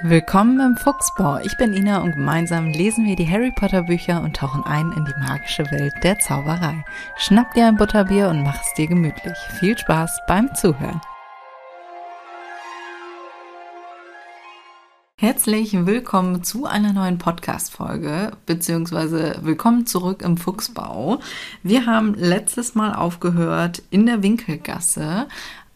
Willkommen im Fuchsbau. Ich bin Ina und gemeinsam lesen wir die Harry Potter Bücher und tauchen ein in die magische Welt der Zauberei. Schnapp dir ein Butterbier und mach es dir gemütlich. Viel Spaß beim Zuhören. Herzlich willkommen zu einer neuen Podcast-Folge, beziehungsweise willkommen zurück im Fuchsbau. Wir haben letztes Mal aufgehört in der Winkelgasse,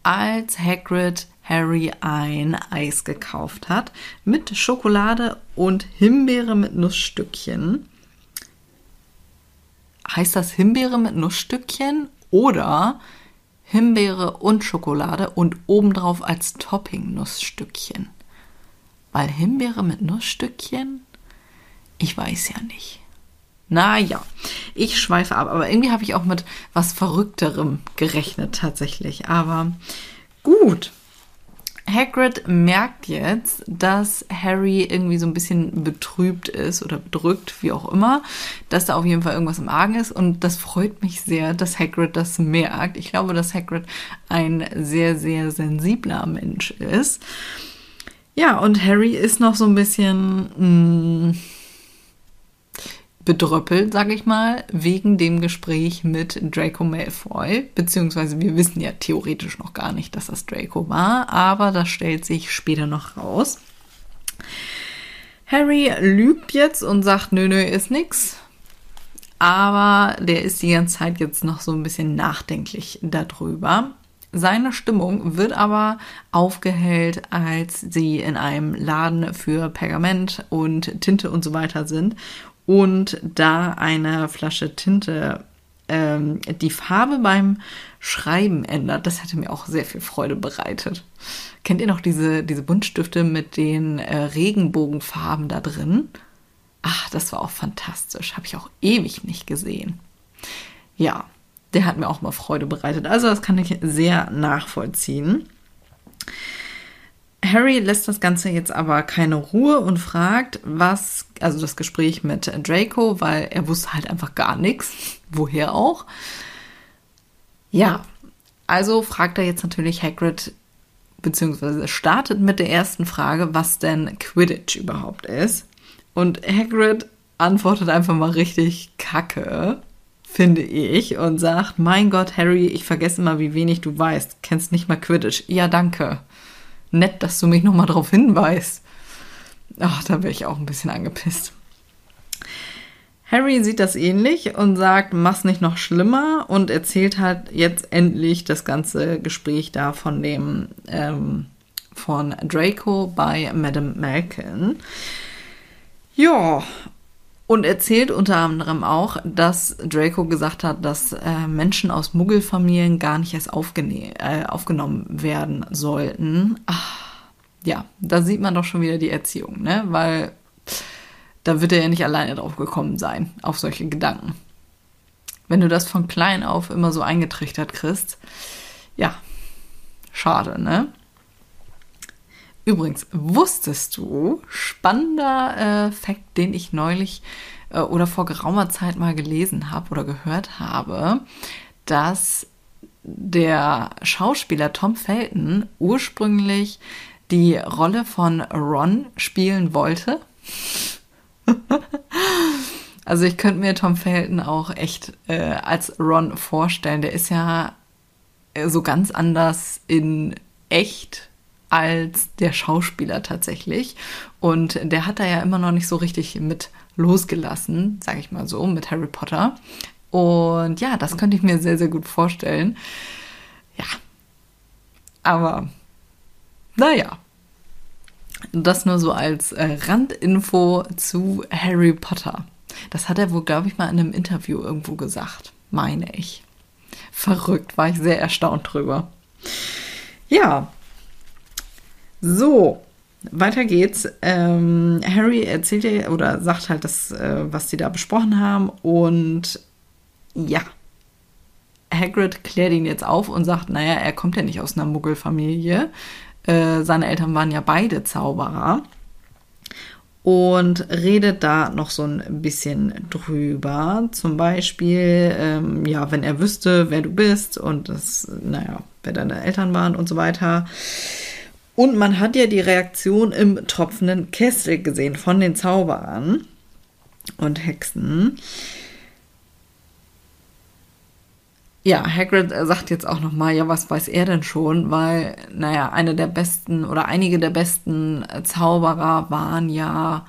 als Hagrid Harry ein Eis gekauft hat mit Schokolade und Himbeere mit Nussstückchen. Heißt das Himbeere mit Nussstückchen oder Himbeere und Schokolade und obendrauf als Topping Nussstückchen? Weil Himbeere mit Nussstückchen? Ich weiß ja nicht. Naja, ich schweife ab, aber irgendwie habe ich auch mit was Verrückterem gerechnet tatsächlich. Aber gut, Hagrid merkt jetzt, dass Harry irgendwie so ein bisschen betrübt ist oder bedrückt, wie auch immer, dass da auf jeden Fall irgendwas im Argen ist und das freut mich sehr, dass Hagrid das merkt. Ich glaube, dass Hagrid ein sehr, sehr sensibler Mensch ist. Ja, und Harry ist noch so ein bisschen mh, mm, bedröppelt, sage ich mal, wegen dem Gespräch mit Draco Malfoy. Beziehungsweise wir wissen ja theoretisch noch gar nicht, dass das Draco war, aber das stellt sich später noch raus. Harry lügt jetzt und sagt, nö, nö, ist nix. Aber der ist die ganze Zeit jetzt noch so ein bisschen nachdenklich darüber. Seine Stimmung wird aber aufgehellt, als sie in einem Laden für Pergament und Tinte und so weiter sind und da eine Flasche Tinte ähm, die Farbe beim Schreiben ändert. Das hätte mir auch sehr viel Freude bereitet. Kennt ihr noch diese, diese Buntstifte mit den äh, Regenbogenfarben da drin? Ach, das war auch fantastisch. Habe ich auch ewig nicht gesehen. Ja, der hat mir auch mal Freude bereitet. Also das kann ich sehr nachvollziehen. Harry lässt das Ganze jetzt aber keine Ruhe und fragt, was, also das Gespräch mit Draco, weil er wusste halt einfach gar nichts. Woher auch? Ja, also fragt er jetzt natürlich Hagrid, beziehungsweise startet mit der ersten Frage, was denn Quidditch überhaupt ist. Und Hagrid antwortet einfach mal richtig kacke, finde ich, und sagt, mein Gott, Harry, ich vergesse immer, wie wenig du weißt. Kennst nicht mal Quidditch. Ja, danke nett, dass du mich nochmal darauf hinweist. Ach, da wäre ich auch ein bisschen angepisst. Harry sieht das ähnlich und sagt, mach's nicht noch schlimmer und erzählt halt jetzt endlich das ganze Gespräch da von dem, ähm, von Draco bei Madame Malkin. Ja, und erzählt unter anderem auch, dass Draco gesagt hat, dass äh, Menschen aus Muggelfamilien gar nicht erst äh, aufgenommen werden sollten. Ach, ja, da sieht man doch schon wieder die Erziehung, ne? Weil da wird er ja nicht alleine drauf gekommen sein, auf solche Gedanken. Wenn du das von klein auf immer so eingetrichtert kriegst, ja, schade, ne? Übrigens, wusstest du, spannender äh, Fakt, den ich neulich äh, oder vor geraumer Zeit mal gelesen habe oder gehört habe, dass der Schauspieler Tom Felton ursprünglich die Rolle von Ron spielen wollte. also ich könnte mir Tom Felton auch echt äh, als Ron vorstellen. Der ist ja äh, so ganz anders in echt als der Schauspieler tatsächlich. Und der hat da ja immer noch nicht so richtig mit losgelassen, sage ich mal so, mit Harry Potter. Und ja, das könnte ich mir sehr, sehr gut vorstellen. Ja. Aber, naja. Das nur so als äh, Randinfo zu Harry Potter. Das hat er wohl, glaube ich, mal in einem Interview irgendwo gesagt, meine ich. Verrückt, war ich sehr erstaunt drüber. Ja, so, weiter geht's. Ähm, Harry erzählt ja oder sagt halt das, äh, was die da besprochen haben. Und ja, Hagrid klärt ihn jetzt auf und sagt, naja, er kommt ja nicht aus einer Muggelfamilie. Äh, seine Eltern waren ja beide Zauberer. Und redet da noch so ein bisschen drüber. Zum Beispiel, ähm, ja, wenn er wüsste, wer du bist und das, naja, wer deine Eltern waren und so weiter. Und man hat ja die Reaktion im tropfenden Kessel gesehen von den Zauberern und Hexen. Ja, Hagrid sagt jetzt auch noch mal, ja, was weiß er denn schon, weil, naja, eine der besten oder einige der besten Zauberer waren ja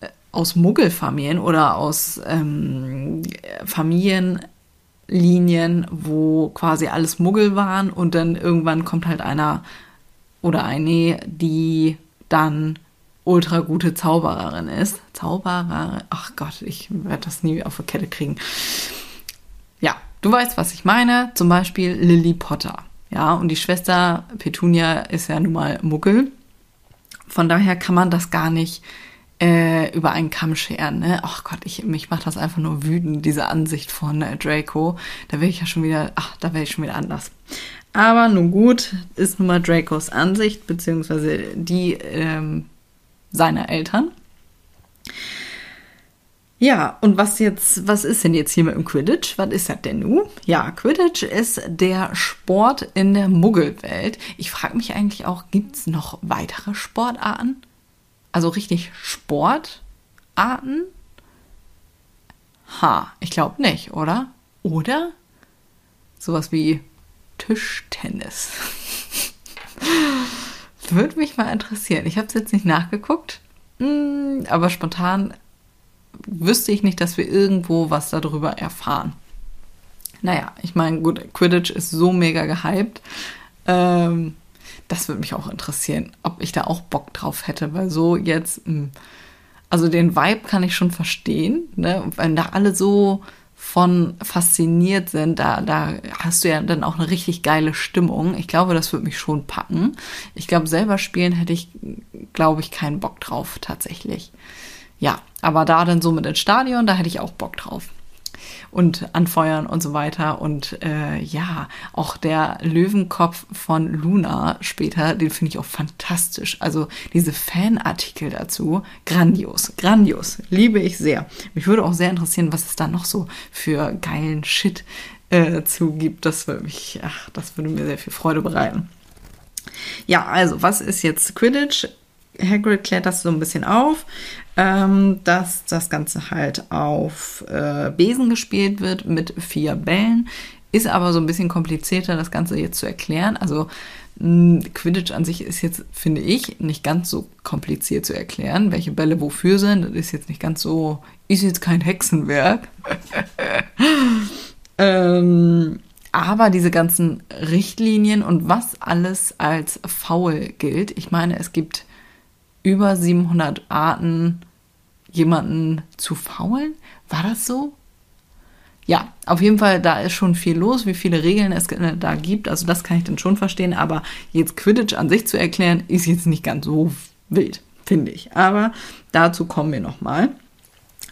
äh, aus Muggelfamilien oder aus ähm, Familienlinien, wo quasi alles Muggel waren und dann irgendwann kommt halt einer oder eine, die dann ultra gute Zaubererin ist. Zauberer, ach Gott, ich werde das nie auf die Kette kriegen. Du weißt, was ich meine. Zum Beispiel Lily Potter. Ja, und die Schwester Petunia ist ja nun mal Muggel. Von daher kann man das gar nicht äh, über einen Kamm scheren. Ne? Ach Gott, ich, mich macht das einfach nur wütend, diese Ansicht von äh, Draco. Da wäre ich ja schon wieder, ach, da wäre ich schon wieder anders. Aber nun gut, ist nun mal Dracos Ansicht, beziehungsweise die ähm, seiner Eltern. Ja, und was jetzt, was ist denn jetzt hier mit dem Quidditch? Was ist das denn nun? Ja, Quidditch ist der Sport in der Muggelwelt. Ich frage mich eigentlich auch, gibt es noch weitere Sportarten? Also richtig Sportarten? Ha, ich glaube nicht, oder? Oder? Sowas wie Tischtennis. Würde mich mal interessieren. Ich habe es jetzt nicht nachgeguckt, hm, aber spontan wüsste ich nicht, dass wir irgendwo was darüber erfahren. Naja, ich meine, gut, Quidditch ist so mega gehypt. Ähm, das würde mich auch interessieren, ob ich da auch Bock drauf hätte, weil so jetzt, hm, also den Vibe kann ich schon verstehen, ne? wenn da alle so von fasziniert sind, da, da hast du ja dann auch eine richtig geile Stimmung. Ich glaube, das würde mich schon packen. Ich glaube, selber spielen hätte ich, glaube ich, keinen Bock drauf tatsächlich. Ja, aber da dann so mit ins Stadion, da hätte ich auch Bock drauf. Und anfeuern und so weiter. Und äh, ja, auch der Löwenkopf von Luna später, den finde ich auch fantastisch. Also diese Fanartikel dazu, grandios, grandios. Liebe ich sehr. Mich würde auch sehr interessieren, was es da noch so für geilen Shit äh, zugibt. Das würde mich, ach, das würde mir sehr viel Freude bereiten. Ja, also, was ist jetzt Quidditch? Hagrid klärt das so ein bisschen auf ähm, dass das Ganze halt auf äh, Besen gespielt wird mit vier Bällen. Ist aber so ein bisschen komplizierter, das Ganze jetzt zu erklären. Also mh, Quidditch an sich ist jetzt, finde ich, nicht ganz so kompliziert zu erklären, welche Bälle wofür sind. Das ist jetzt nicht ganz so, ist jetzt kein Hexenwerk. ähm, aber diese ganzen Richtlinien und was alles als faul gilt, ich meine, es gibt über 700 Arten, jemanden zu faulen. War das so? Ja, auf jeden Fall, da ist schon viel los, wie viele Regeln es da gibt. Also das kann ich dann schon verstehen. Aber jetzt Quidditch an sich zu erklären, ist jetzt nicht ganz so wild, finde ich. Aber dazu kommen wir nochmal.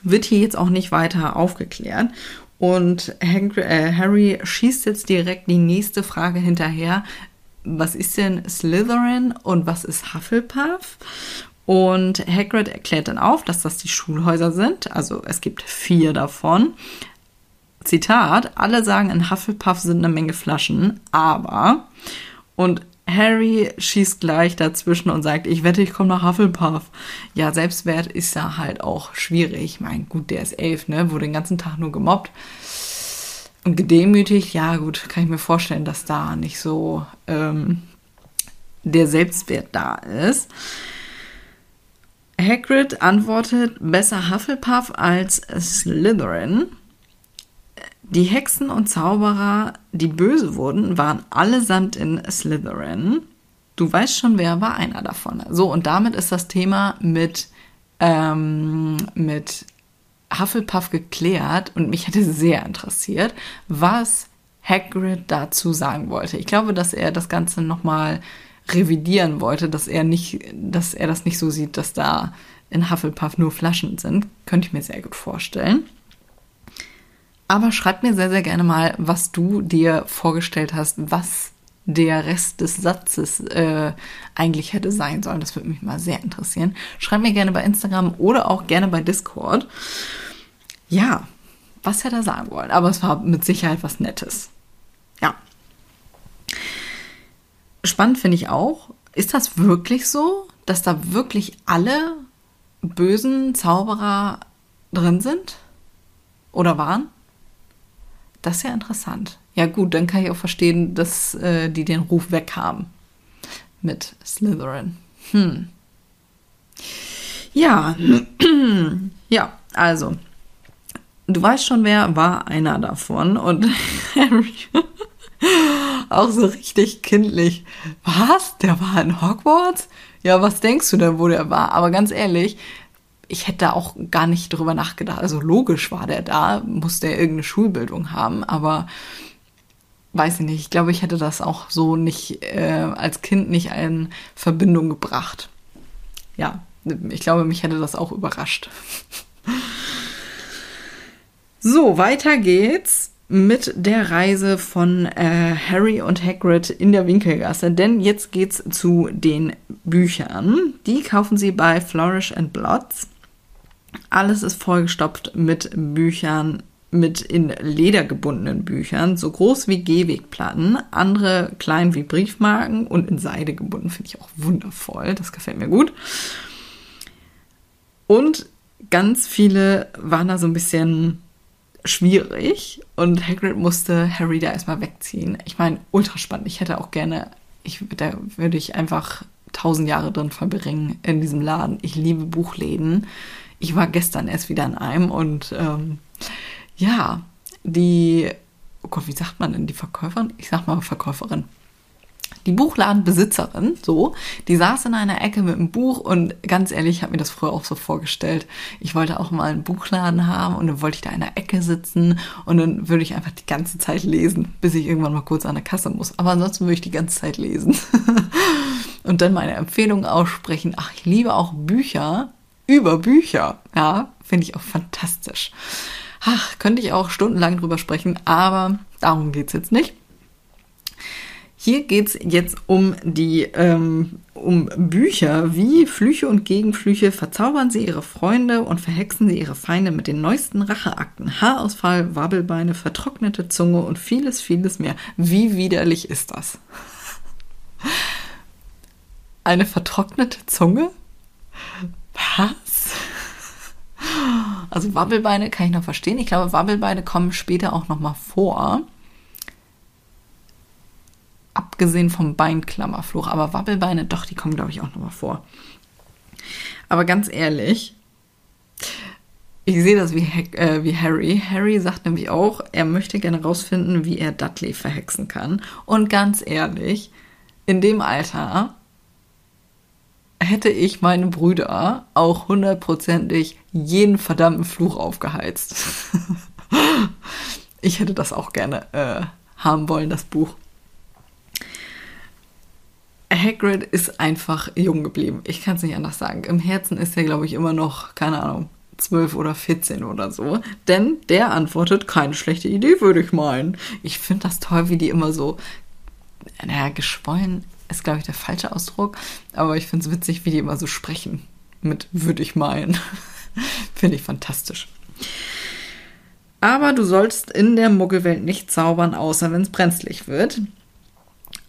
Wird hier jetzt auch nicht weiter aufgeklärt. Und äh, Harry schießt jetzt direkt die nächste Frage hinterher was ist denn Slytherin und was ist Hufflepuff? Und Hagrid erklärt dann auf, dass das die Schulhäuser sind. Also es gibt vier davon. Zitat, alle sagen, in Hufflepuff sind eine Menge Flaschen, aber. Und Harry schießt gleich dazwischen und sagt, ich wette, ich komme nach Hufflepuff. Ja, Selbstwert ist ja halt auch schwierig. Mein gut, der ist elf, ne? Wurde den ganzen Tag nur gemobbt. Und gedemütigt, ja gut, kann ich mir vorstellen, dass da nicht so ähm, der Selbstwert da ist. Hagrid antwortet, besser Hufflepuff als Slytherin. Die Hexen und Zauberer, die böse wurden, waren allesamt in Slytherin. Du weißt schon, wer war einer davon. So, und damit ist das Thema mit, ähm, mit Hufflepuff geklärt und mich hätte sehr interessiert, was Hagrid dazu sagen wollte. Ich glaube, dass er das Ganze nochmal revidieren wollte, dass er nicht, dass er das nicht so sieht, dass da in Hufflepuff nur Flaschen sind. Könnte ich mir sehr gut vorstellen. Aber schreib mir sehr, sehr gerne mal, was du dir vorgestellt hast, was der Rest des Satzes äh, eigentlich hätte sein sollen. Das würde mich mal sehr interessieren. Schreib mir gerne bei Instagram oder auch gerne bei Discord. Ja, was hätte er sagen wollen? Aber es war mit Sicherheit was Nettes. Ja. Spannend finde ich auch, Ist das wirklich so, dass da wirklich alle bösen Zauberer drin sind? Oder waren? Das ist ja interessant. Ja gut, dann kann ich auch verstehen, dass äh, die den Ruf weg haben mit Slytherin. Hm. Ja, ja, also, du weißt schon, wer war einer davon und Harry auch so richtig kindlich. Was? Der war in Hogwarts? Ja, was denkst du denn, wo der war? Aber ganz ehrlich, ich hätte auch gar nicht drüber nachgedacht. Also logisch war der da, musste er irgendeine Schulbildung haben, aber weiß ich nicht. Ich glaube, ich hätte das auch so nicht äh, als Kind nicht in Verbindung gebracht. Ja, ich glaube, mich hätte das auch überrascht. so, weiter geht's mit der Reise von äh, Harry und Hagrid in der Winkelgasse, denn jetzt geht's zu den Büchern. Die kaufen sie bei Flourish and Blots. Alles ist vollgestopft mit Büchern, mit in Leder gebundenen Büchern, so groß wie Gehwegplatten, andere klein wie Briefmarken und in Seide gebunden, finde ich auch wundervoll. Das gefällt mir gut. Und ganz viele waren da so ein bisschen schwierig und Hagrid musste Harry da erstmal wegziehen. Ich meine, ultra spannend. Ich hätte auch gerne, ich, da würde ich einfach tausend Jahre drin verbringen in diesem Laden. Ich liebe Buchläden. Ich war gestern erst wieder in einem und ähm, ja, die, oh Gott, wie sagt man denn, die Verkäuferin? Ich sag mal Verkäuferin die Buchladenbesitzerin, so, die saß in einer Ecke mit einem Buch und ganz ehrlich, ich habe mir das früher auch so vorgestellt. Ich wollte auch mal einen Buchladen haben und dann wollte ich da in der Ecke sitzen und dann würde ich einfach die ganze Zeit lesen, bis ich irgendwann mal kurz an der Kasse muss. Aber ansonsten würde ich die ganze Zeit lesen. und dann meine Empfehlungen aussprechen. Ach, ich liebe auch Bücher über Bücher. Ja, finde ich auch fantastisch. Ach, könnte ich auch stundenlang drüber sprechen, aber darum geht's jetzt nicht. Hier geht's jetzt um die ähm, um Bücher wie Flüche und Gegenflüche. Verzaubern Sie Ihre Freunde und verhexen Sie Ihre Feinde mit den neuesten Racheakten. Haarausfall, Wabbelbeine, vertrocknete Zunge und vieles, vieles mehr. Wie widerlich ist das? Eine vertrocknete Zunge? Was? Also Wabbelbeine kann ich noch verstehen. Ich glaube, Wabbelbeine kommen später auch noch mal vor abgesehen vom Beinklammerfluch. Aber Wabbelbeine, doch, die kommen, glaube ich, auch nochmal vor. Aber ganz ehrlich, ich sehe das wie, äh, wie Harry. Harry sagt nämlich auch, er möchte gerne rausfinden, wie er Dudley verhexen kann. Und ganz ehrlich, in dem Alter hätte ich meine Brüder auch hundertprozentig jeden verdammten Fluch aufgeheizt. ich hätte das auch gerne äh, haben wollen, das Buch. Hagrid ist einfach jung geblieben. Ich kann es nicht anders sagen. Im Herzen ist er, glaube ich, immer noch, keine Ahnung, 12 oder 14 oder so. Denn der antwortet, keine schlechte Idee, würde ich meinen. Ich finde das toll, wie die immer so, naja, geschwollen ist, glaube ich, der falsche Ausdruck. Aber ich finde es witzig, wie die immer so sprechen. Mit würde ich meinen. finde ich fantastisch. Aber du sollst in der Muggelwelt nicht zaubern, außer wenn es brenzlig wird.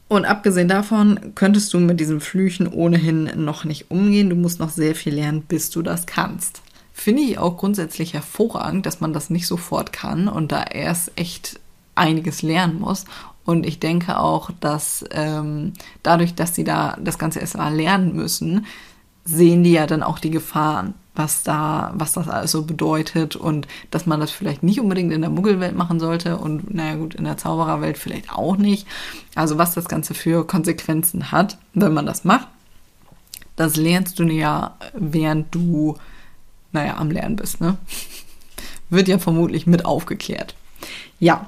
Und abgesehen davon könntest du mit diesen Flüchen ohnehin noch nicht umgehen. Du musst noch sehr viel lernen, bis du das kannst. Finde ich auch grundsätzlich hervorragend, dass man das nicht sofort kann und da erst echt einiges lernen muss. Und ich denke auch, dass ähm, dadurch, dass sie da das Ganze erst mal lernen müssen, sehen die ja dann auch die Gefahren was da, was das alles so bedeutet und dass man das vielleicht nicht unbedingt in der Muggelwelt machen sollte und naja gut, in der Zaubererwelt vielleicht auch nicht. Also was das Ganze für Konsequenzen hat, wenn man das macht, das lernst du ja, während du, naja, am Lernen bist, ne? Wird ja vermutlich mit aufgeklärt. Ja.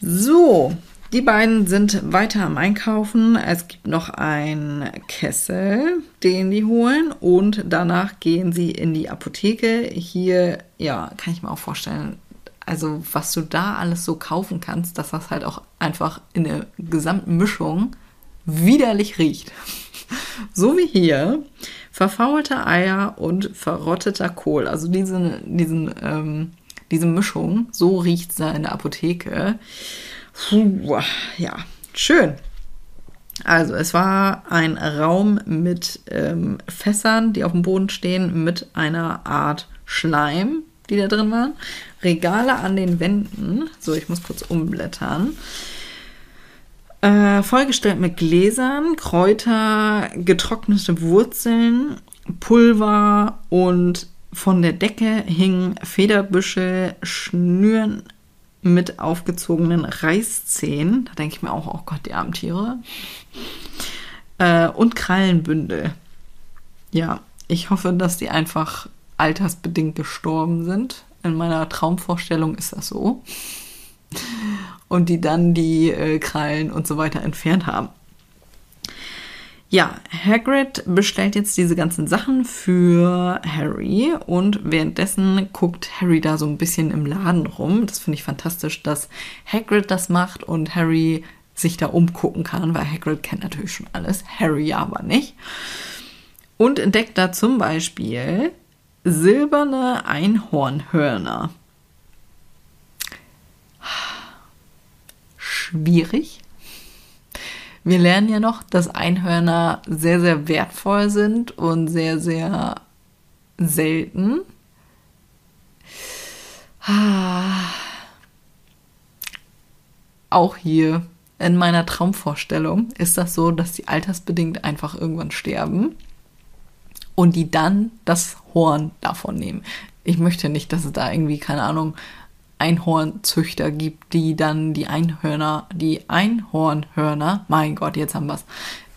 So, die beiden sind weiter am Einkaufen. Es gibt noch einen Kessel, den die holen. Und danach gehen sie in die Apotheke. Hier, ja, kann ich mir auch vorstellen, also was du da alles so kaufen kannst, dass das halt auch einfach in der gesamten Mischung widerlich riecht. So wie hier verfaulte Eier und verrotteter Kohl. Also diese, diesen, ähm, diese Mischung, so riecht es da in der Apotheke. Puh, ja, schön. Also, es war ein Raum mit ähm, Fässern, die auf dem Boden stehen, mit einer Art Schleim, die da drin waren. Regale an den Wänden. So, ich muss kurz umblättern. Äh, vollgestellt mit Gläsern, Kräuter, getrocknete Wurzeln, Pulver und von der Decke hingen Federbüsche, Schnüren mit aufgezogenen Reißzähnen. Da denke ich mir auch, oh Gott, die armen Tiere. Äh, und Krallenbündel. Ja, ich hoffe, dass die einfach altersbedingt gestorben sind. In meiner Traumvorstellung ist das so und die dann die äh, Krallen und so weiter entfernt haben. Ja, Hagrid bestellt jetzt diese ganzen Sachen für Harry und währenddessen guckt Harry da so ein bisschen im Laden rum. Das finde ich fantastisch, dass Hagrid das macht und Harry sich da umgucken kann, weil Hagrid kennt natürlich schon alles, Harry aber nicht. Und entdeckt da zum Beispiel silberne Einhornhörner. schwierig. Wir lernen ja noch, dass Einhörner sehr, sehr wertvoll sind und sehr, sehr selten. Auch hier in meiner Traumvorstellung ist das so, dass die altersbedingt einfach irgendwann sterben und die dann das Horn davon nehmen. Ich möchte nicht, dass es da irgendwie, keine Ahnung, Einhornzüchter gibt, die dann die Einhörner, die Einhornhörner, mein Gott, jetzt haben wir es,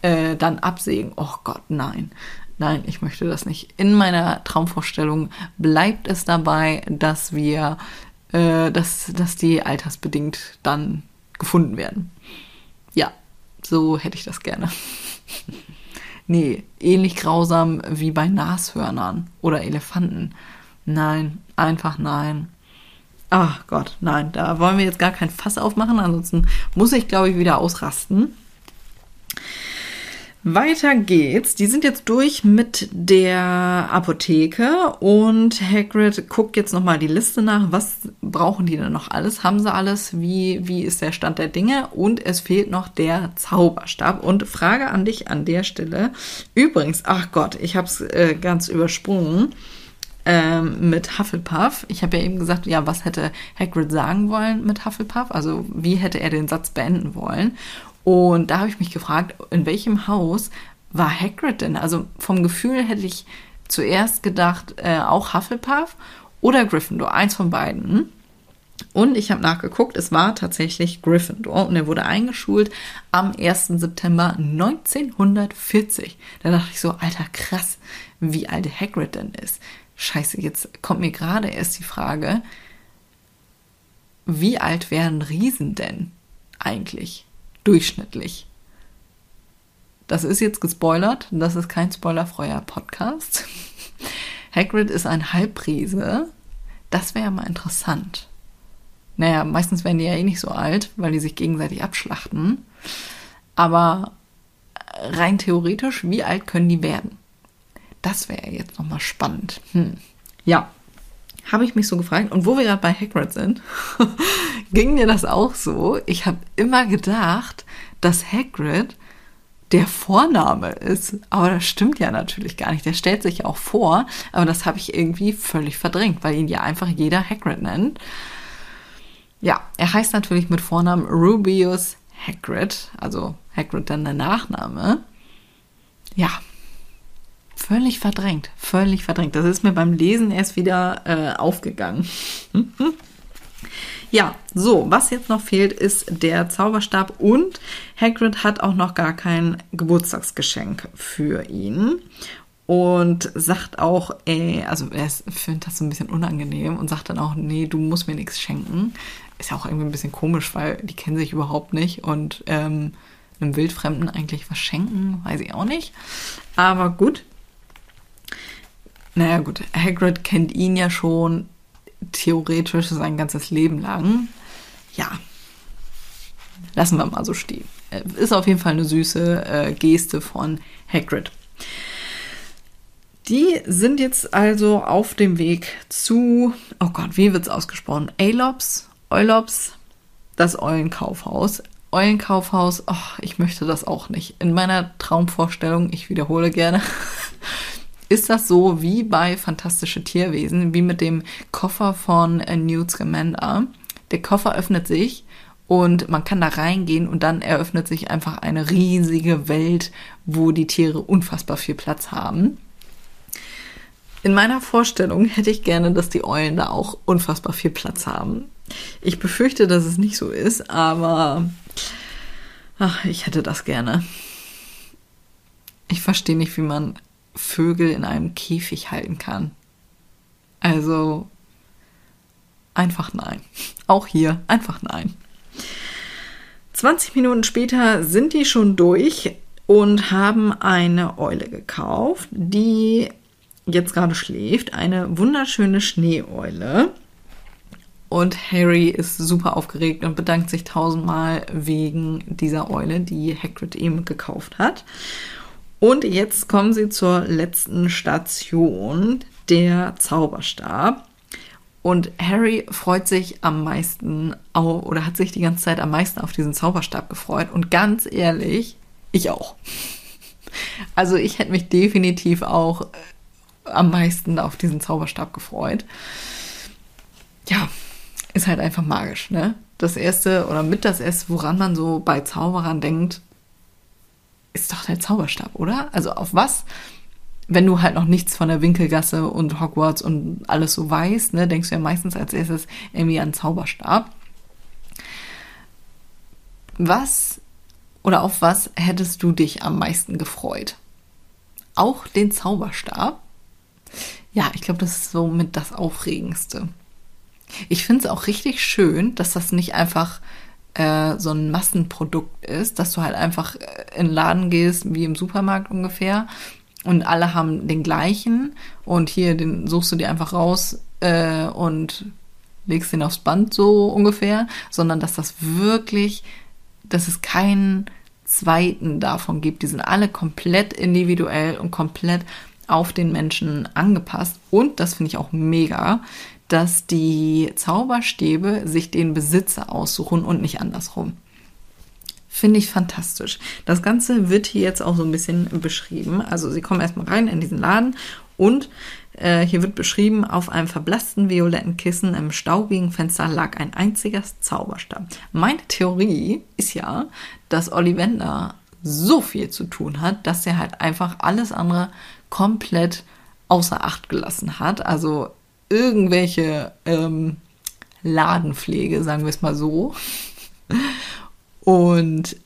äh, dann absägen. Oh Gott, nein. Nein, ich möchte das nicht. In meiner Traumvorstellung bleibt es dabei, dass wir, äh, dass, dass die altersbedingt dann gefunden werden. Ja, so hätte ich das gerne. nee, ähnlich grausam wie bei Nashörnern oder Elefanten. Nein, einfach nein. Ach Gott, nein, da wollen wir jetzt gar kein Fass aufmachen, ansonsten muss ich, glaube ich, wieder ausrasten. Weiter geht's. Die sind jetzt durch mit der Apotheke und Hagrid guckt jetzt nochmal die Liste nach. Was brauchen die denn noch alles? Haben sie alles? Wie, wie ist der Stand der Dinge? Und es fehlt noch der Zauberstab. Und Frage an dich an der Stelle. Übrigens, ach Gott, ich habe es äh, ganz übersprungen ähm, mit Hufflepuff. Ich habe ja eben gesagt, ja, was hätte Hagrid sagen wollen mit Hufflepuff? Also wie hätte er den Satz beenden wollen? Und da habe ich mich gefragt, in welchem Haus war Hagrid denn? Also vom Gefühl hätte ich zuerst gedacht, äh, auch Hufflepuff oder Gryffindor, eins von beiden. Und ich habe nachgeguckt, es war tatsächlich Gryffindor und er wurde eingeschult am 1. September 1940. Da dachte ich so, alter krass, wie alt Hagrid denn ist. Scheiße, jetzt kommt mir gerade erst die Frage, wie alt wären Riesen denn eigentlich durchschnittlich? Das ist jetzt gespoilert, das ist kein spoilerfreuer Podcast. Hagrid ist ein Halbriese. Das wäre ja mal interessant. Naja, meistens werden die ja eh nicht so alt, weil die sich gegenseitig abschlachten. Aber rein theoretisch, wie alt können die werden? Das wäre jetzt nochmal spannend. Hm. Ja, habe ich mich so gefragt. Und wo wir gerade bei Hagrid sind, ging mir das auch so. Ich habe immer gedacht, dass Hagrid der Vorname ist. Aber das stimmt ja natürlich gar nicht. Der stellt sich auch vor, aber das habe ich irgendwie völlig verdrängt, weil ihn ja einfach jeder Hagrid nennt. Ja, er heißt natürlich mit Vornamen Rubius Hagrid, also Hagrid dann der Nachname. Ja, Völlig verdrängt, völlig verdrängt. Das ist mir beim Lesen erst wieder äh, aufgegangen. ja, so, was jetzt noch fehlt, ist der Zauberstab und Hagrid hat auch noch gar kein Geburtstagsgeschenk für ihn und sagt auch, ey, also er findet das so ein bisschen unangenehm und sagt dann auch, nee, du musst mir nichts schenken. Ist ja auch irgendwie ein bisschen komisch, weil die kennen sich überhaupt nicht und ähm, einem Wildfremden eigentlich was schenken, weiß ich auch nicht. Aber gut, naja, gut, Hagrid kennt ihn ja schon theoretisch sein ganzes Leben lang. Ja, lassen wir mal so stehen. Ist auf jeden Fall eine süße äh, Geste von Hagrid. Die sind jetzt also auf dem Weg zu, oh Gott, wie wird es ausgesprochen? Alops, Eulops, das Eulenkaufhaus. Eulenkaufhaus, oh, ich möchte das auch nicht. In meiner Traumvorstellung, ich wiederhole gerne, ist das so wie bei Fantastische Tierwesen, wie mit dem Koffer von äh, Newt Scamander. Der Koffer öffnet sich und man kann da reingehen und dann eröffnet sich einfach eine riesige Welt, wo die Tiere unfassbar viel Platz haben. In meiner Vorstellung hätte ich gerne, dass die Eulen da auch unfassbar viel Platz haben. Ich befürchte, dass es nicht so ist, aber ach, ich hätte das gerne. Ich verstehe nicht, wie man Vögel in einem Käfig halten kann. Also einfach nein. Auch hier einfach nein. 20 Minuten später sind die schon durch und haben eine Eule gekauft, die jetzt gerade schläft. Eine wunderschöne Schneeeule. Und Harry ist super aufgeregt und bedankt sich tausendmal wegen dieser Eule, die Hagrid eben gekauft hat. Und jetzt kommen sie zur letzten Station, der Zauberstab. Und Harry freut sich am meisten oder hat sich die ganze Zeit am meisten auf diesen Zauberstab gefreut. Und ganz ehrlich, ich auch. Also ich hätte mich definitiv auch äh, am meisten auf diesen Zauberstab gefreut. Ja, ist halt einfach magisch, ne? Das erste oder mit das erste, woran man so bei Zauberern denkt, ist doch der Zauberstab, oder? Also auf was wenn du halt noch nichts von der Winkelgasse und Hogwarts und alles so weißt, ne, denkst du ja meistens als erstes irgendwie an Zauberstab. Was oder auf was hättest du dich am meisten gefreut? Auch den Zauberstab? Ja, ich glaube, das ist so mit das Aufregendste. Ich finde es auch richtig schön, dass das nicht einfach äh, so ein Massenprodukt ist, dass du halt einfach in den Laden gehst, wie im Supermarkt ungefähr, und alle haben den gleichen und hier den suchst du dir einfach raus äh, und legst den aufs Band so ungefähr, sondern dass das wirklich, dass es keinen zweiten davon gibt. Die sind alle komplett individuell und komplett auf den Menschen angepasst. Und das finde ich auch mega, dass die Zauberstäbe sich den Besitzer aussuchen und nicht andersrum. Finde ich fantastisch. Das Ganze wird hier jetzt auch so ein bisschen beschrieben. Also sie kommen erstmal rein in diesen Laden und äh, hier wird beschrieben, auf einem verblassten violetten Kissen im staubigen Fenster lag ein einziger Zauberstab. Meine Theorie ist ja, dass Ollivander so viel zu tun hat, dass er halt einfach alles andere komplett außer Acht gelassen hat. Also irgendwelche ähm, Ladenpflege, sagen wir es mal so. Und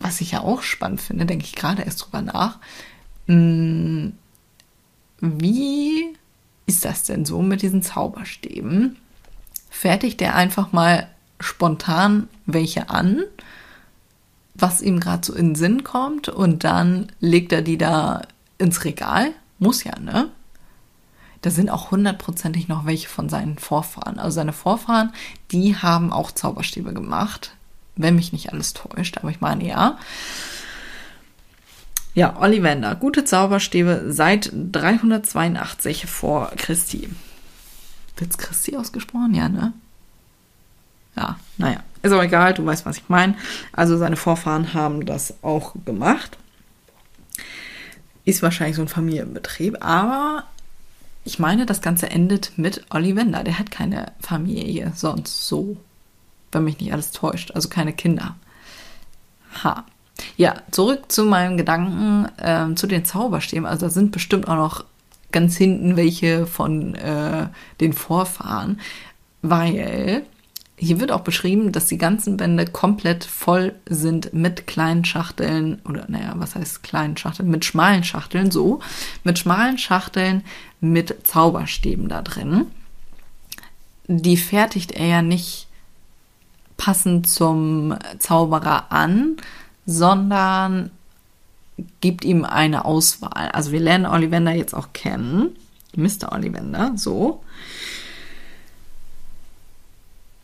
was ich ja auch spannend finde, denke ich gerade erst drüber nach, hm, wie ist das denn so mit diesen Zauberstäben? Fertigt er einfach mal spontan welche an, was ihm gerade so in den Sinn kommt, und dann legt er die da ins Regal? Muss ja, ne? Da sind auch hundertprozentig noch welche von seinen Vorfahren. Also seine Vorfahren, die haben auch Zauberstäbe gemacht wenn mich nicht alles täuscht, aber ich meine ja. Ja, Ollivander, gute Zauberstäbe seit 382 vor Christi. Wird's Christi ausgesprochen? Ja, ne? Ja, naja. Ist auch egal, du weißt, was ich meine. Also seine Vorfahren haben das auch gemacht. Ist wahrscheinlich so ein Familienbetrieb, aber ich meine, das Ganze endet mit Ollivander. Der hat keine Familie sonst so wenn mich nicht alles täuscht. Also keine Kinder. Ha. Ja, zurück zu meinem Gedanken ähm, zu den Zauberstäben. Also da sind bestimmt auch noch ganz hinten welche von äh, den Vorfahren, weil hier wird auch beschrieben, dass die ganzen Bände komplett voll sind mit kleinen Schachteln oder naja, was heißt kleinen Schachteln? Mit schmalen Schachteln, so. Mit schmalen Schachteln mit Zauberstäben da drin. Die fertigt er ja nicht passend zum Zauberer an, sondern gibt ihm eine Auswahl. Also wir lernen Ollivander jetzt auch kennen. Mr. Ollivander, so.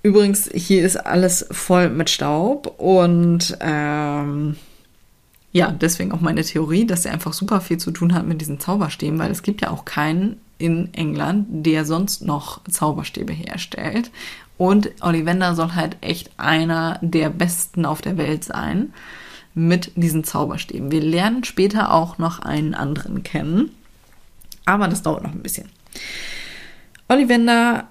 Übrigens, hier ist alles voll mit Staub und ähm, ja, deswegen auch meine Theorie, dass er einfach super viel zu tun hat mit diesen Zauberstäben, weil es gibt ja auch keinen in England, der sonst noch Zauberstäbe herstellt. Und Ollivander soll halt echt einer der besten auf der Welt sein mit diesen Zauberstäben. Wir lernen später auch noch einen anderen kennen, aber das dauert noch ein bisschen. Ollivander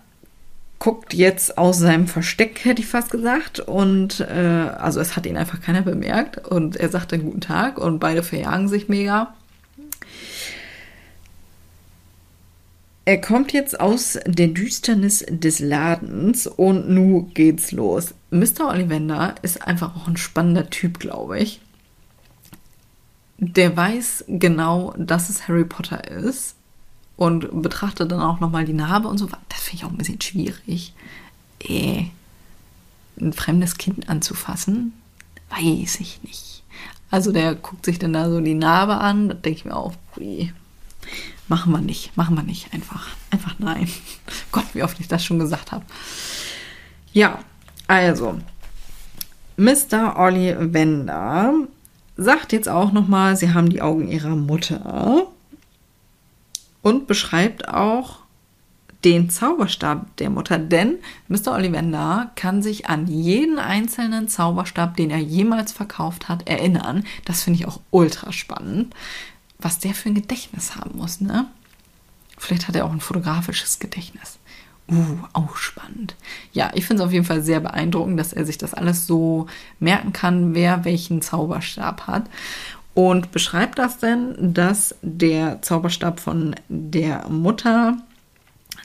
guckt jetzt aus seinem Versteck, hätte ich fast gesagt. Und äh, also es hat ihn einfach keiner bemerkt. Und er sagt dann guten Tag und beide verjagen sich mega. Er kommt jetzt aus der Düsternis des Ladens und nu geht's los. Mr. Ollivander ist einfach auch ein spannender Typ, glaube ich. Der weiß genau, dass es Harry Potter ist und betrachtet dann auch nochmal die Narbe und so. Das finde ich auch ein bisschen schwierig. Äh, ein fremdes Kind anzufassen, weiß ich nicht. Also der guckt sich dann da so die Narbe an, da denke ich mir auch, wie, Machen wir nicht, machen wir nicht, einfach, einfach nein. Gott, wie oft ich das schon gesagt habe. Ja, also, Mr. Olli Wender sagt jetzt auch nochmal, sie haben die Augen ihrer Mutter und beschreibt auch den Zauberstab der Mutter, denn Mr. Ollivander kann sich an jeden einzelnen Zauberstab, den er jemals verkauft hat, erinnern. Das finde ich auch ultra spannend was der für ein Gedächtnis haben muss, ne? Vielleicht hat er auch ein fotografisches Gedächtnis. Uh, auch spannend. Ja, ich finde es auf jeden Fall sehr beeindruckend, dass er sich das alles so merken kann, wer welchen Zauberstab hat. Und beschreibt das denn, dass der Zauberstab von der Mutter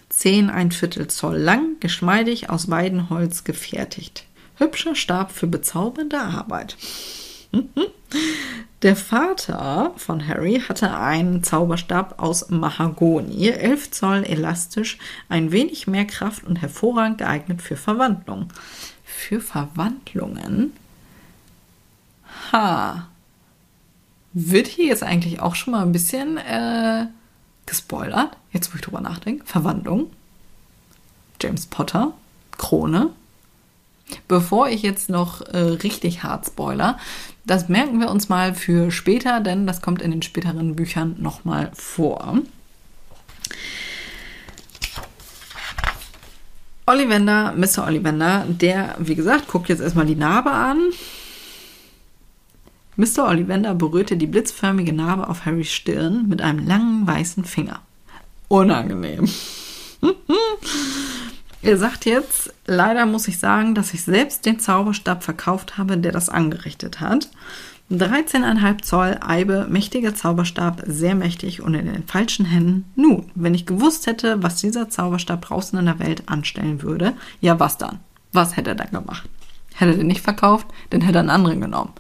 10 ein Viertel Zoll lang, geschmeidig aus Weidenholz gefertigt. Hübscher Stab für bezaubernde Arbeit. Der Vater von Harry hatte einen Zauberstab aus Mahagoni, 11 Zoll elastisch, ein wenig mehr Kraft und hervorragend geeignet für Verwandlung. Für Verwandlungen? Ha. Wird hier jetzt eigentlich auch schon mal ein bisschen äh, gespoilert? Jetzt, wo ich drüber nachdenke. Verwandlung. James Potter. Krone. Bevor ich jetzt noch äh, richtig hart spoiler, das merken wir uns mal für später, denn das kommt in den späteren Büchern nochmal vor. Ollivander, Mr. Ollivander, der, wie gesagt, guckt jetzt erstmal die Narbe an. Mr. Ollivander berührte die blitzförmige Narbe auf Harrys Stirn mit einem langen weißen Finger. Unangenehm. Er sagt jetzt, leider muss ich sagen, dass ich selbst den Zauberstab verkauft habe, der das angerichtet hat. 13,5 Zoll Eibe, mächtiger Zauberstab, sehr mächtig und in den falschen Händen. Nun, wenn ich gewusst hätte, was dieser Zauberstab draußen in der Welt anstellen würde, ja, was dann? Was hätte er dann gemacht? Hätte er den nicht verkauft, dann hätte er einen anderen genommen.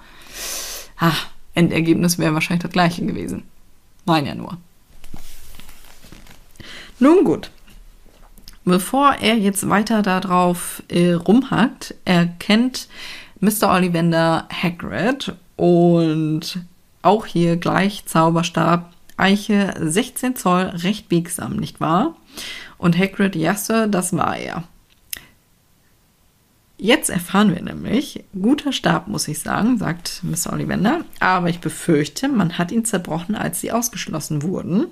Ah, Endergebnis wäre wahrscheinlich das gleiche gewesen. Nein, ja nur. Nun gut, Bevor er jetzt weiter darauf äh, rumhackt, erkennt Mr. Ollivander Hagrid und auch hier gleich Zauberstab Eiche 16 Zoll, recht biegsam, nicht wahr? Und Hagrid, ja, Sir, das war er. Jetzt erfahren wir nämlich, guter Stab, muss ich sagen, sagt Mr. Ollivander, aber ich befürchte, man hat ihn zerbrochen, als sie ausgeschlossen wurden.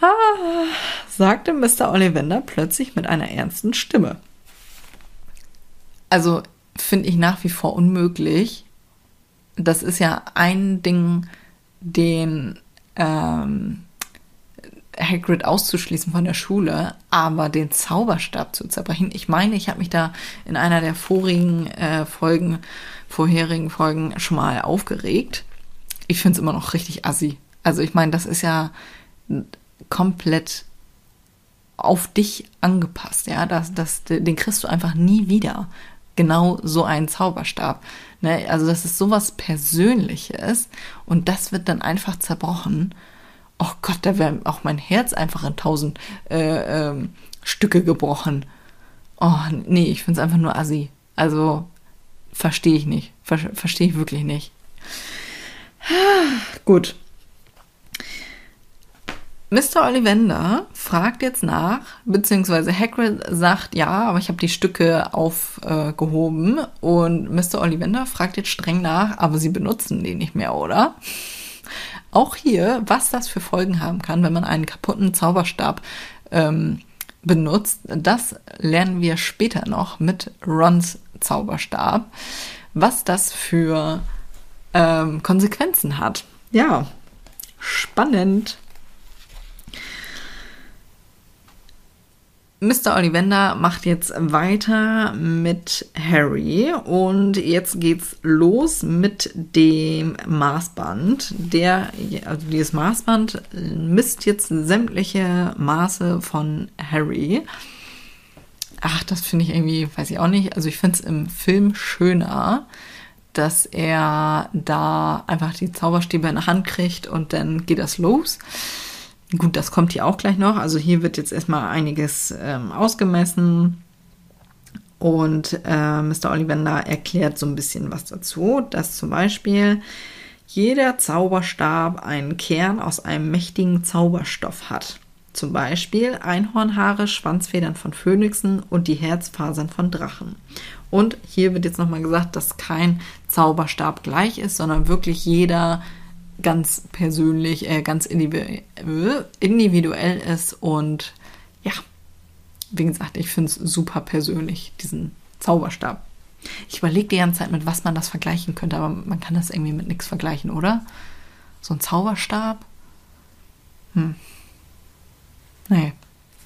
Ah, sagte Mr. Ollivander plötzlich mit einer ernsten Stimme. Also finde ich nach wie vor unmöglich. Das ist ja ein Ding, den ähm, Hagrid auszuschließen von der Schule, aber den Zauberstab zu zerbrechen. Ich meine, ich habe mich da in einer der vorigen äh, Folgen, vorherigen Folgen schon mal aufgeregt. Ich finde es immer noch richtig assi. Also ich meine, das ist ja komplett auf dich angepasst, ja, das, das, den kriegst du einfach nie wieder. Genau so einen Zauberstab. Ne? Also das ist sowas Persönliches und das wird dann einfach zerbrochen. Oh Gott, da wäre auch mein Herz einfach in tausend äh, ähm, Stücke gebrochen. Oh, nee, ich finde es einfach nur assi. Also verstehe ich nicht. Ver verstehe ich wirklich nicht. Gut, Mr. Ollivander fragt jetzt nach, beziehungsweise Hagrid sagt ja, aber ich habe die Stücke aufgehoben äh, und Mr. Ollivander fragt jetzt streng nach, aber sie benutzen die nicht mehr, oder? Auch hier, was das für Folgen haben kann, wenn man einen kaputten Zauberstab ähm, benutzt, das lernen wir später noch mit Rons Zauberstab, was das für ähm, Konsequenzen hat. Ja, spannend. Mr. Ollivander macht jetzt weiter mit Harry und jetzt geht's los mit dem Maßband. Der, also dieses Maßband misst jetzt sämtliche Maße von Harry. Ach, das finde ich irgendwie, weiß ich auch nicht. Also ich finde es im Film schöner, dass er da einfach die Zauberstäbe in der Hand kriegt und dann geht das los. Gut, das kommt hier auch gleich noch. Also hier wird jetzt erstmal einiges ähm, ausgemessen. Und äh, Mr. Ollivander erklärt so ein bisschen was dazu, dass zum Beispiel jeder Zauberstab einen Kern aus einem mächtigen Zauberstoff hat. Zum Beispiel Einhornhaare, Schwanzfedern von Phönixen und die Herzfasern von Drachen. Und hier wird jetzt nochmal gesagt, dass kein Zauberstab gleich ist, sondern wirklich jeder ganz persönlich, äh, ganz individuell ist und ja, wie gesagt, ich finde es super persönlich, diesen Zauberstab. Ich überlege die ganze Zeit, mit was man das vergleichen könnte, aber man kann das irgendwie mit nichts vergleichen, oder? So ein Zauberstab? Hm. Nee.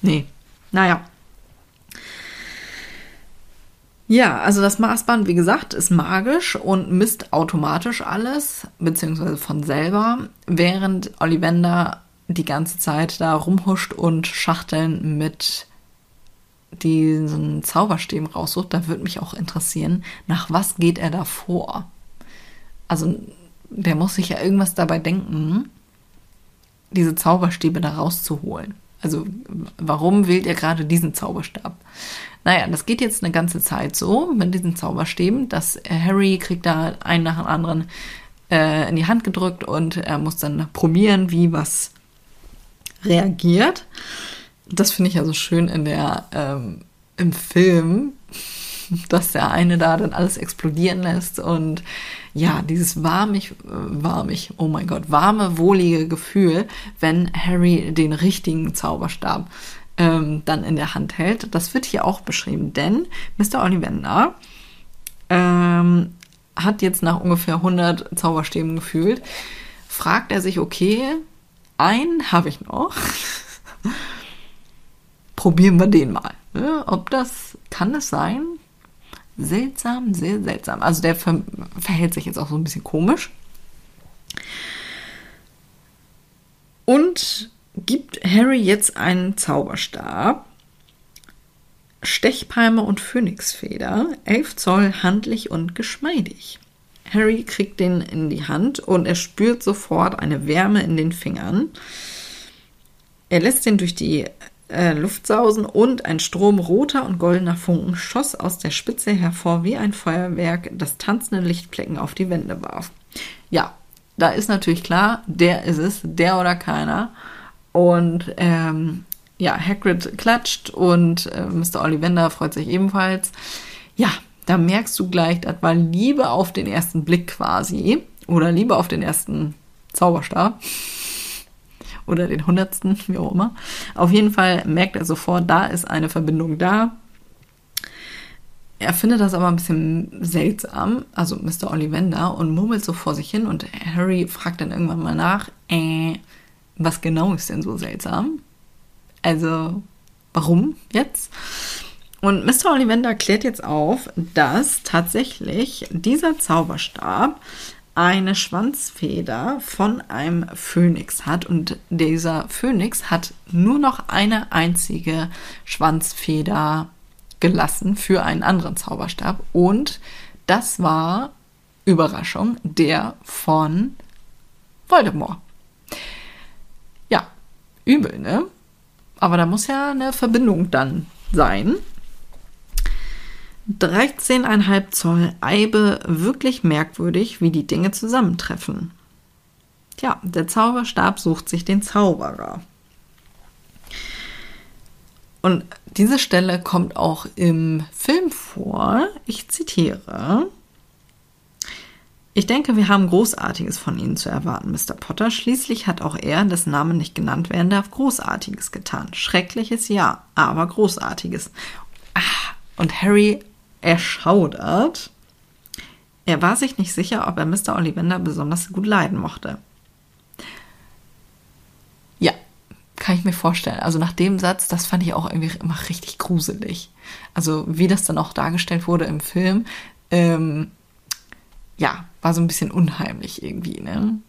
Nee. Naja. Ja, also das Maßband, wie gesagt, ist magisch und misst automatisch alles, beziehungsweise von selber, während Ollivander die ganze Zeit da rumhuscht und Schachteln mit diesen Zauberstäben raussucht. Da würde mich auch interessieren, nach was geht er da vor? Also, der muss sich ja irgendwas dabei denken, diese Zauberstäbe da rauszuholen. Also, warum wählt er gerade diesen Zauberstab? Naja, das geht jetzt eine ganze Zeit so mit diesen Zauberstäben, dass Harry kriegt da einen nach dem anderen äh, in die Hand gedrückt und er muss dann probieren, wie was reagiert. Das finde ich also schön in der ähm, im Film, dass der eine da dann alles explodieren lässt und ja, dieses warmig, äh, warmig, oh mein Gott, warme, wohlige Gefühl, wenn Harry den richtigen Zauberstab ähm, dann in der Hand hält. Das wird hier auch beschrieben, denn Mr. Ollivander ähm, hat jetzt nach ungefähr 100 Zauberstäben gefühlt, fragt er sich, okay, einen habe ich noch. Probieren wir den mal. Ja, ob das, kann es sein? Seltsam, sehr seltsam. Also der ver verhält sich jetzt auch so ein bisschen komisch. Und gibt Harry jetzt einen Zauberstab, Stechpalme und Phönixfeder, 11 Zoll handlich und geschmeidig. Harry kriegt den in die Hand und er spürt sofort eine Wärme in den Fingern. Er lässt den durch die äh, Luft sausen und ein Strom roter und goldener Funken schoss aus der Spitze hervor wie ein Feuerwerk, das tanzende Lichtflecken auf die Wände warf. Ja, da ist natürlich klar, der ist es, der oder keiner. Und ähm, ja, Hagrid klatscht und äh, Mr. Ollivander freut sich ebenfalls. Ja, da merkst du gleich, das war Liebe auf den ersten Blick quasi. Oder Liebe auf den ersten Zauberstab. Oder den hundertsten, wie auch immer. Auf jeden Fall merkt er sofort, da ist eine Verbindung da. Er findet das aber ein bisschen seltsam, also Mr. Ollivander, und murmelt so vor sich hin und Harry fragt dann irgendwann mal nach, äh, was genau ist denn so seltsam? Also, warum jetzt? Und Mr. Ollivander klärt jetzt auf, dass tatsächlich dieser Zauberstab eine Schwanzfeder von einem Phönix hat und dieser Phönix hat nur noch eine einzige Schwanzfeder gelassen für einen anderen Zauberstab und das war Überraschung der von Voldemort übel, ne? Aber da muss ja eine Verbindung dann sein. 13,5 Zoll Eibe, wirklich merkwürdig, wie die Dinge zusammentreffen. Tja, der Zauberstab sucht sich den Zauberer. Und diese Stelle kommt auch im Film vor. Ich zitiere. Ich denke, wir haben Großartiges von Ihnen zu erwarten, Mr. Potter. Schließlich hat auch er, dessen Name nicht genannt werden darf, Großartiges getan. Schreckliches ja, aber Großartiges. Ah, und Harry erschaudert. Er war sich nicht sicher, ob er Mr. Ollivander besonders gut leiden mochte. Ja, kann ich mir vorstellen. Also nach dem Satz, das fand ich auch irgendwie immer richtig gruselig. Also wie das dann auch dargestellt wurde im Film, ähm, ja, war so ein bisschen unheimlich irgendwie, ne?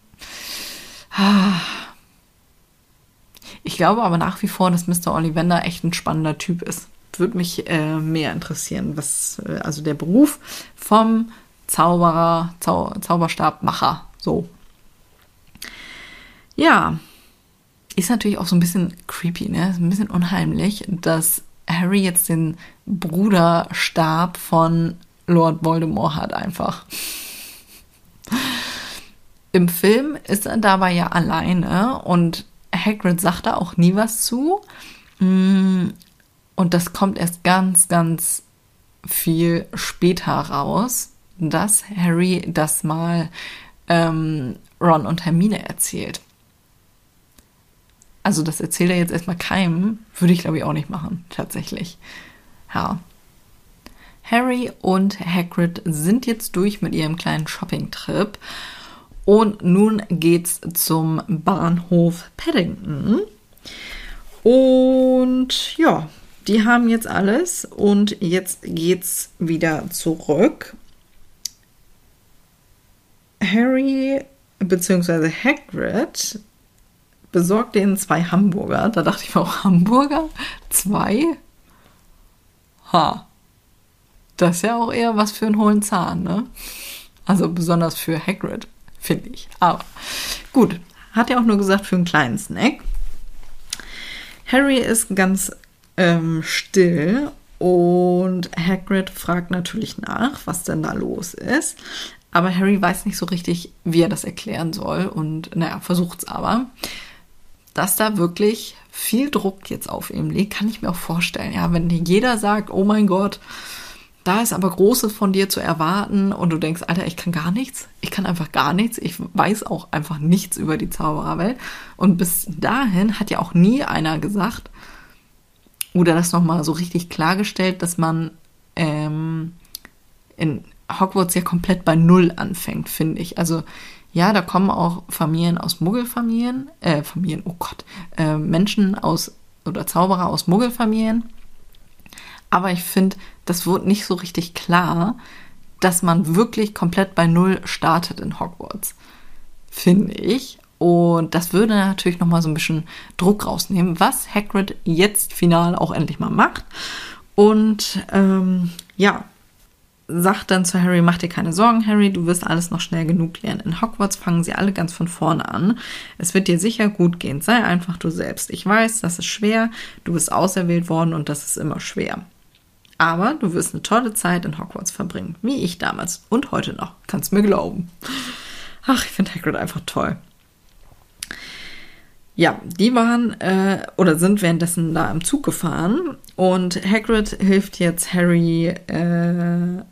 Ich glaube aber nach wie vor, dass Mr. Ollivander echt ein spannender Typ ist. Würde mich äh, mehr interessieren, was, äh, also der Beruf vom Zauberer, Zau Zauberstabmacher, so. Ja, ist natürlich auch so ein bisschen creepy, ne? Ist ein bisschen unheimlich, dass Harry jetzt den Bruderstab von Lord Voldemort hat einfach. Im Film ist er dabei ja alleine und Hagrid sagt da auch nie was zu. Mm, und das kommt erst ganz, ganz viel später raus, dass Harry das mal ähm, Ron und Hermine erzählt. Also das erzählt er jetzt erstmal keinem, würde ich glaube ich auch nicht machen, tatsächlich. Ja. Harry und Hagrid sind jetzt durch mit ihrem kleinen Shopping-Trip und nun geht's zum Bahnhof Paddington. Und ja, die haben jetzt alles und jetzt geht's wieder zurück. Harry bzw. Hagrid besorgt denen zwei Hamburger. Da dachte ich mir auch, Hamburger? Zwei? Ha. Das ist ja auch eher was für einen hohen Zahn, ne? Also besonders für Hagrid finde ich. Aber gut, hat ja auch nur gesagt für einen kleinen Snack. Harry ist ganz ähm, still und Hagrid fragt natürlich nach, was denn da los ist. Aber Harry weiß nicht so richtig, wie er das erklären soll und naja, versucht es aber. Dass da wirklich viel Druck jetzt auf ihm liegt, kann ich mir auch vorstellen. Ja, wenn jeder sagt, oh mein Gott, da ist aber Großes von dir zu erwarten und du denkst, Alter, ich kann gar nichts. Ich kann einfach gar nichts. Ich weiß auch einfach nichts über die Zaubererwelt. Und bis dahin hat ja auch nie einer gesagt oder das nochmal so richtig klargestellt, dass man ähm, in Hogwarts ja komplett bei Null anfängt, finde ich. Also ja, da kommen auch Familien aus Muggelfamilien, äh, Familien, oh Gott, äh, Menschen aus oder Zauberer aus Muggelfamilien aber ich finde, das wird nicht so richtig klar, dass man wirklich komplett bei Null startet in Hogwarts. Finde ich. Und das würde natürlich nochmal so ein bisschen Druck rausnehmen, was Hagrid jetzt final auch endlich mal macht. Und ähm, ja, sagt dann zu Harry, mach dir keine Sorgen, Harry, du wirst alles noch schnell genug lernen. In Hogwarts fangen sie alle ganz von vorne an. Es wird dir sicher gut gehen. Sei einfach du selbst. Ich weiß, das ist schwer. Du bist auserwählt worden und das ist immer schwer. Aber du wirst eine tolle Zeit in Hogwarts verbringen, wie ich damals und heute noch. Kannst mir glauben. Ach, ich finde Hagrid einfach toll. Ja, die waren äh, oder sind währenddessen da im Zug gefahren und Hagrid hilft jetzt Harry. Äh,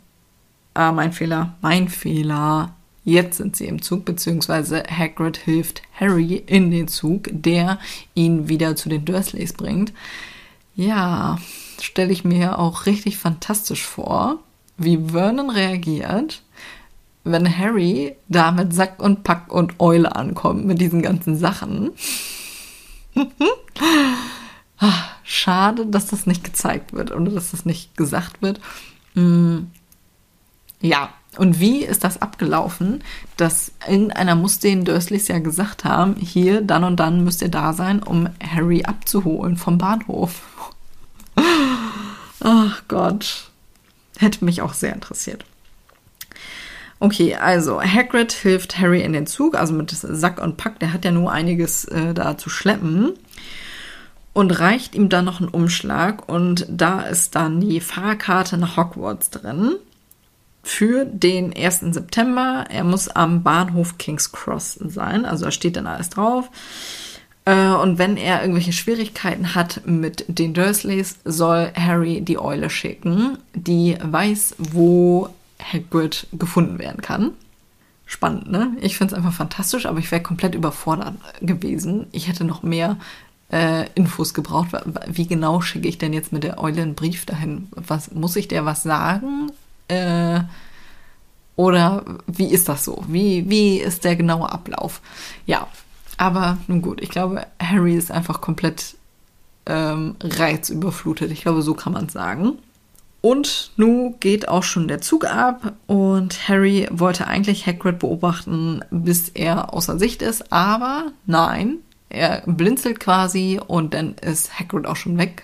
ah, mein Fehler, mein Fehler. Jetzt sind sie im Zug, beziehungsweise Hagrid hilft Harry in den Zug, der ihn wieder zu den Dursleys bringt. Ja, stelle ich mir auch richtig fantastisch vor, wie Vernon reagiert, wenn Harry da mit Sack und Pack und Eule ankommt mit diesen ganzen Sachen. Ah, schade, dass das nicht gezeigt wird oder dass das nicht gesagt wird. Mm, ja, und wie ist das abgelaufen, dass irgendeiner muss den Dursleys ja gesagt haben, hier, dann und dann müsst ihr da sein, um Harry abzuholen vom Bahnhof. Ach Gott. Hätte mich auch sehr interessiert. Okay, also Hagrid hilft Harry in den Zug, also mit Sack und Pack, der hat ja nur einiges äh, da zu schleppen und reicht ihm dann noch einen Umschlag und da ist dann die Fahrkarte nach Hogwarts drin für den 1. September. Er muss am Bahnhof King's Cross sein, also da steht dann alles drauf. Äh, und wenn er irgendwelche Schwierigkeiten hat mit den Dursleys, soll Harry die Eule schicken, die weiß, wo Hagrid gefunden werden kann. spannend, ne? Ich finde es einfach fantastisch, aber ich wäre komplett überfordert gewesen. Ich hätte noch mehr äh, Infos gebraucht. Wie genau schicke ich denn jetzt mit der Eule einen Brief dahin? Was muss ich der was sagen? Äh, oder wie ist das so? Wie, wie ist der genaue Ablauf? Ja, aber nun gut, ich glaube, Harry ist einfach komplett ähm, reizüberflutet. Ich glaube, so kann man es sagen. Und nun geht auch schon der Zug ab und Harry wollte eigentlich Hagrid beobachten, bis er außer Sicht ist, aber nein, er blinzelt quasi und dann ist Hagrid auch schon weg.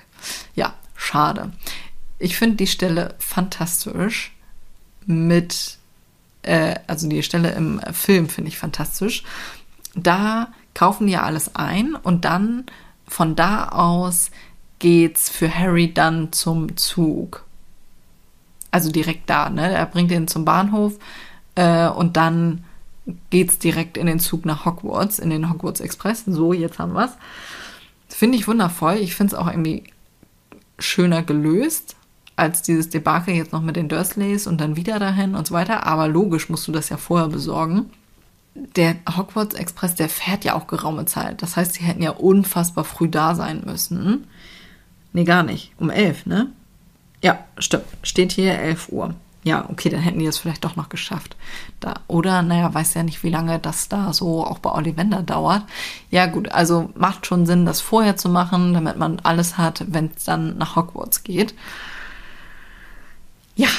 Ja, schade. Ich finde die Stelle fantastisch mit, äh, also die Stelle im Film finde ich fantastisch. Da kaufen ja alles ein und dann von da aus geht's für Harry dann zum Zug also direkt da, ne? Er bringt ihn zum Bahnhof äh, und dann geht's direkt in den Zug nach Hogwarts, in den Hogwarts Express. So, jetzt haben wir's. Finde ich wundervoll. Ich finde es auch irgendwie schöner gelöst als dieses Debakel jetzt noch mit den Dursleys und dann wieder dahin und so weiter. Aber logisch musst du das ja vorher besorgen. Der Hogwarts Express, der fährt ja auch geraume Zeit. Das heißt, sie hätten ja unfassbar früh da sein müssen. Nee, gar nicht. Um elf, ne? Ja, stimmt. Steht hier 11 Uhr. Ja, okay, dann hätten die es vielleicht doch noch geschafft. Da, oder, naja, weiß ja nicht, wie lange das da so auch bei Ollivander dauert. Ja, gut, also macht schon Sinn, das vorher zu machen, damit man alles hat, wenn es dann nach Hogwarts geht. Ja,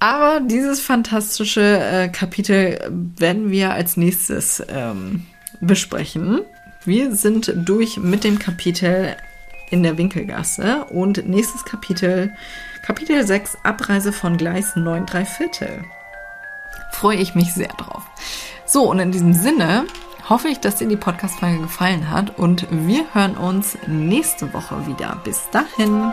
aber dieses fantastische äh, Kapitel werden wir als nächstes ähm, besprechen. Wir sind durch mit dem Kapitel in der Winkelgasse und nächstes Kapitel Kapitel 6 Abreise von Gleis 9 3 Viertel. Freue ich mich sehr drauf. So, und in diesem Sinne hoffe ich, dass dir die Podcast-Folge gefallen hat und wir hören uns nächste Woche wieder. Bis dahin.